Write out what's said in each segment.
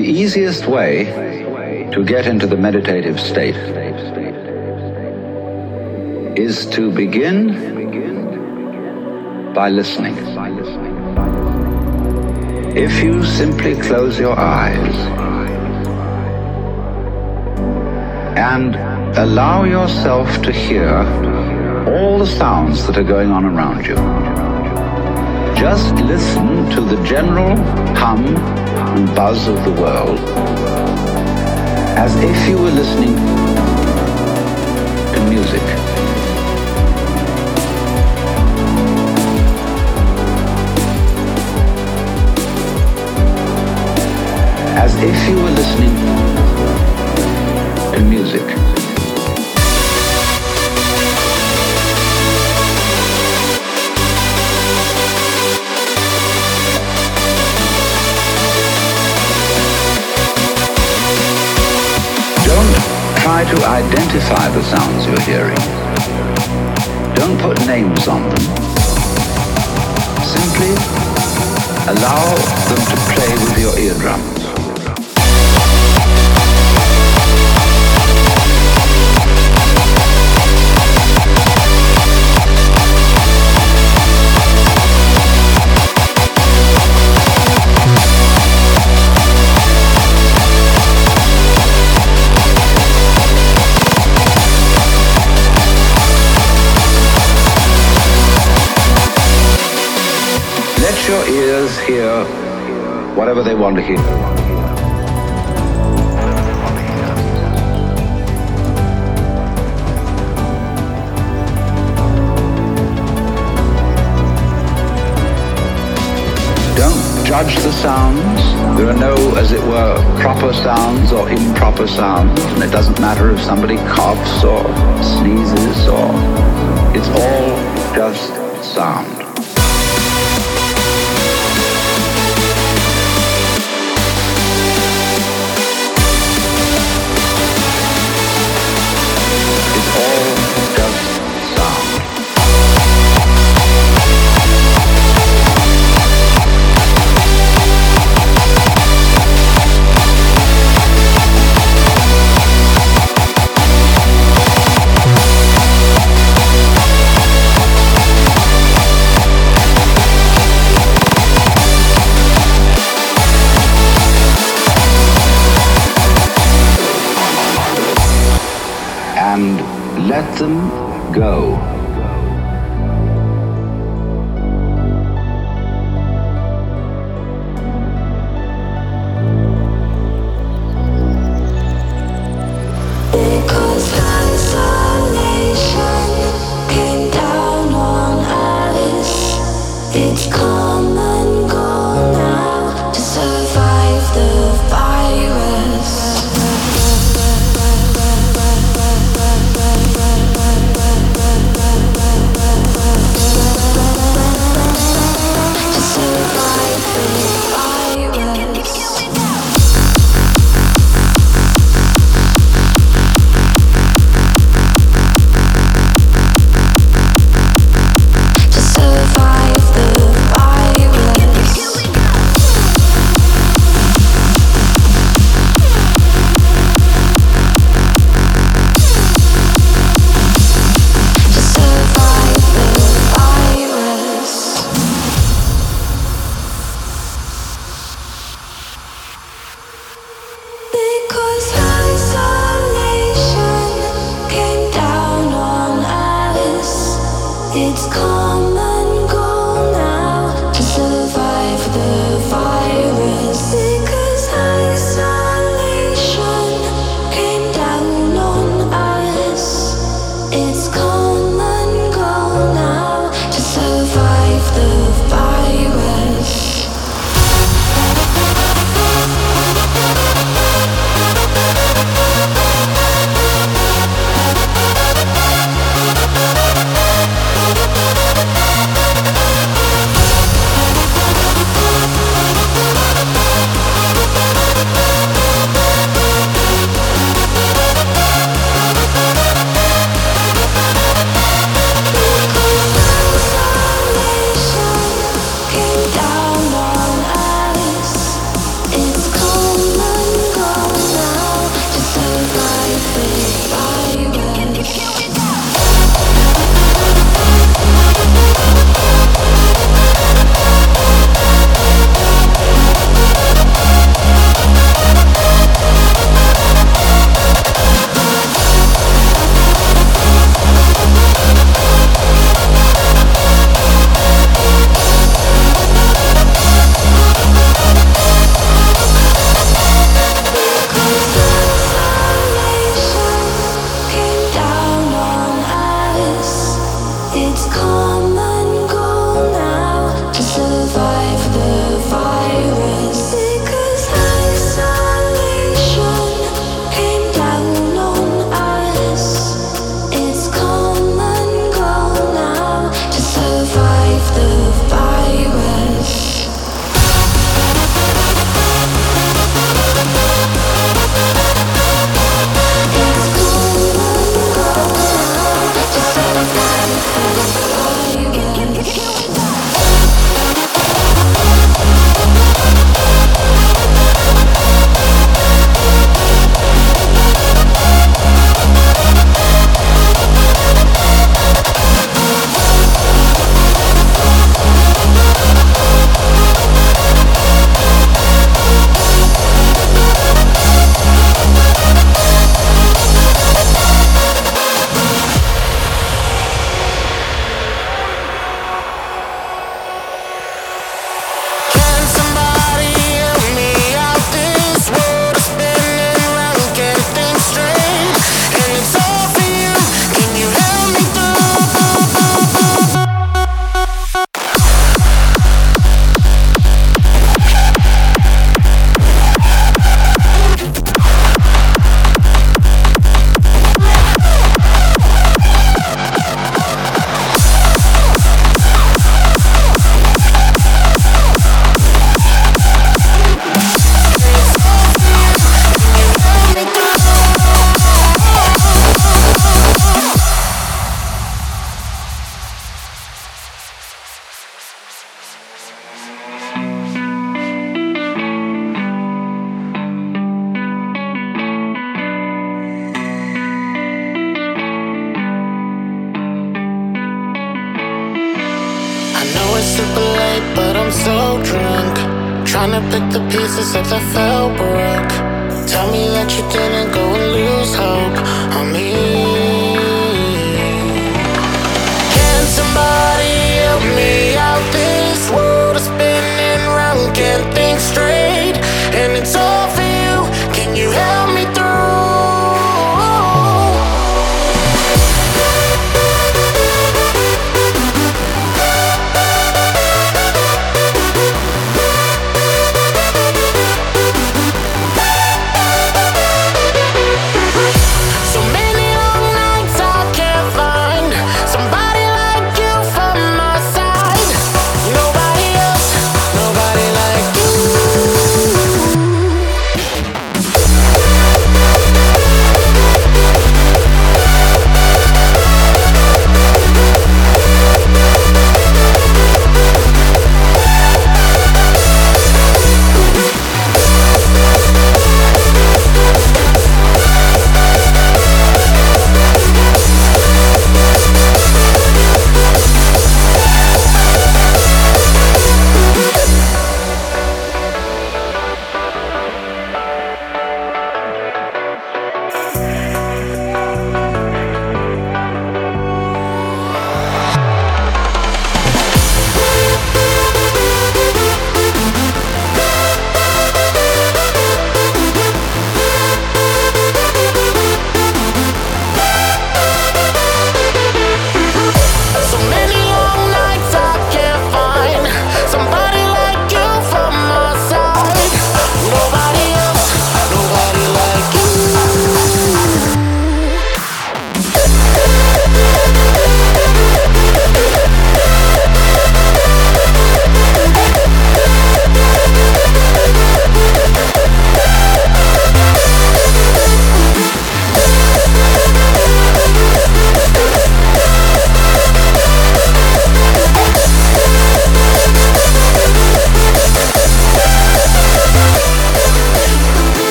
The easiest way to get into the meditative state is to begin by listening. If you simply close your eyes and allow yourself to hear all the sounds that are going on around you, just listen to the general hum and buzz of the world as if you were listening to music. As if you were listening to music. To identify the sounds you're hearing. Don't put names on them. Simply allow them to play with your eardrum. Don't judge the sounds. There are no, as it were, proper sounds or improper sounds. And it doesn't matter if somebody coughs or sneezes or... It's all just sound.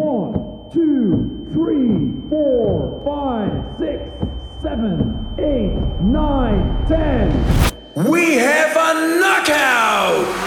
One, two, three, four, five, six, seven, eight, nine, ten. We have a knockout!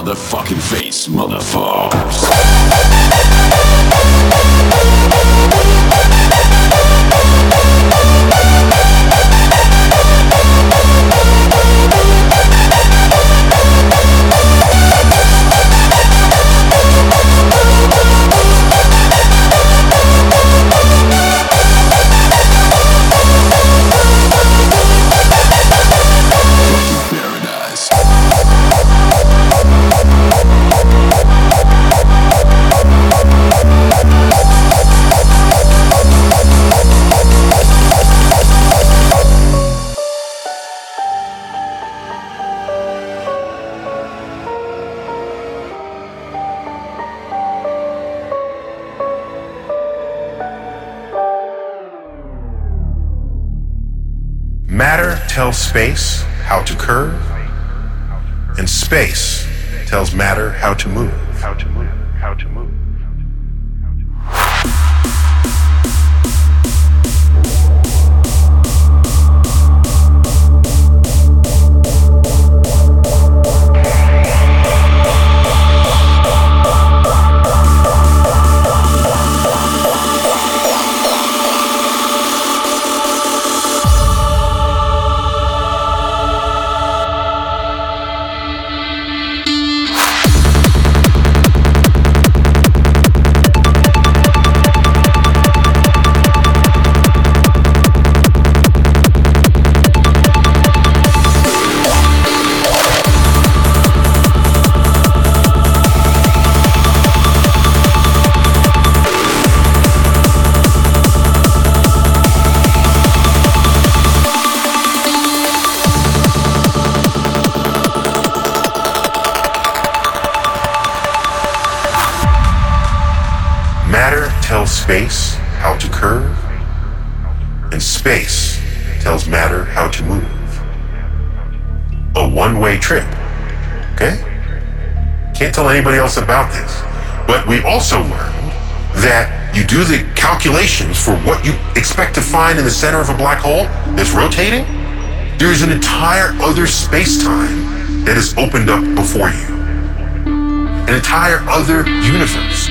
motherfucking face, motherfuckers. Space how to curve, and space tells matter how to move. In the center of a black hole that's rotating. There's an entire other space-time that is opened up before you. An entire other universe.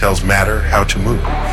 Sound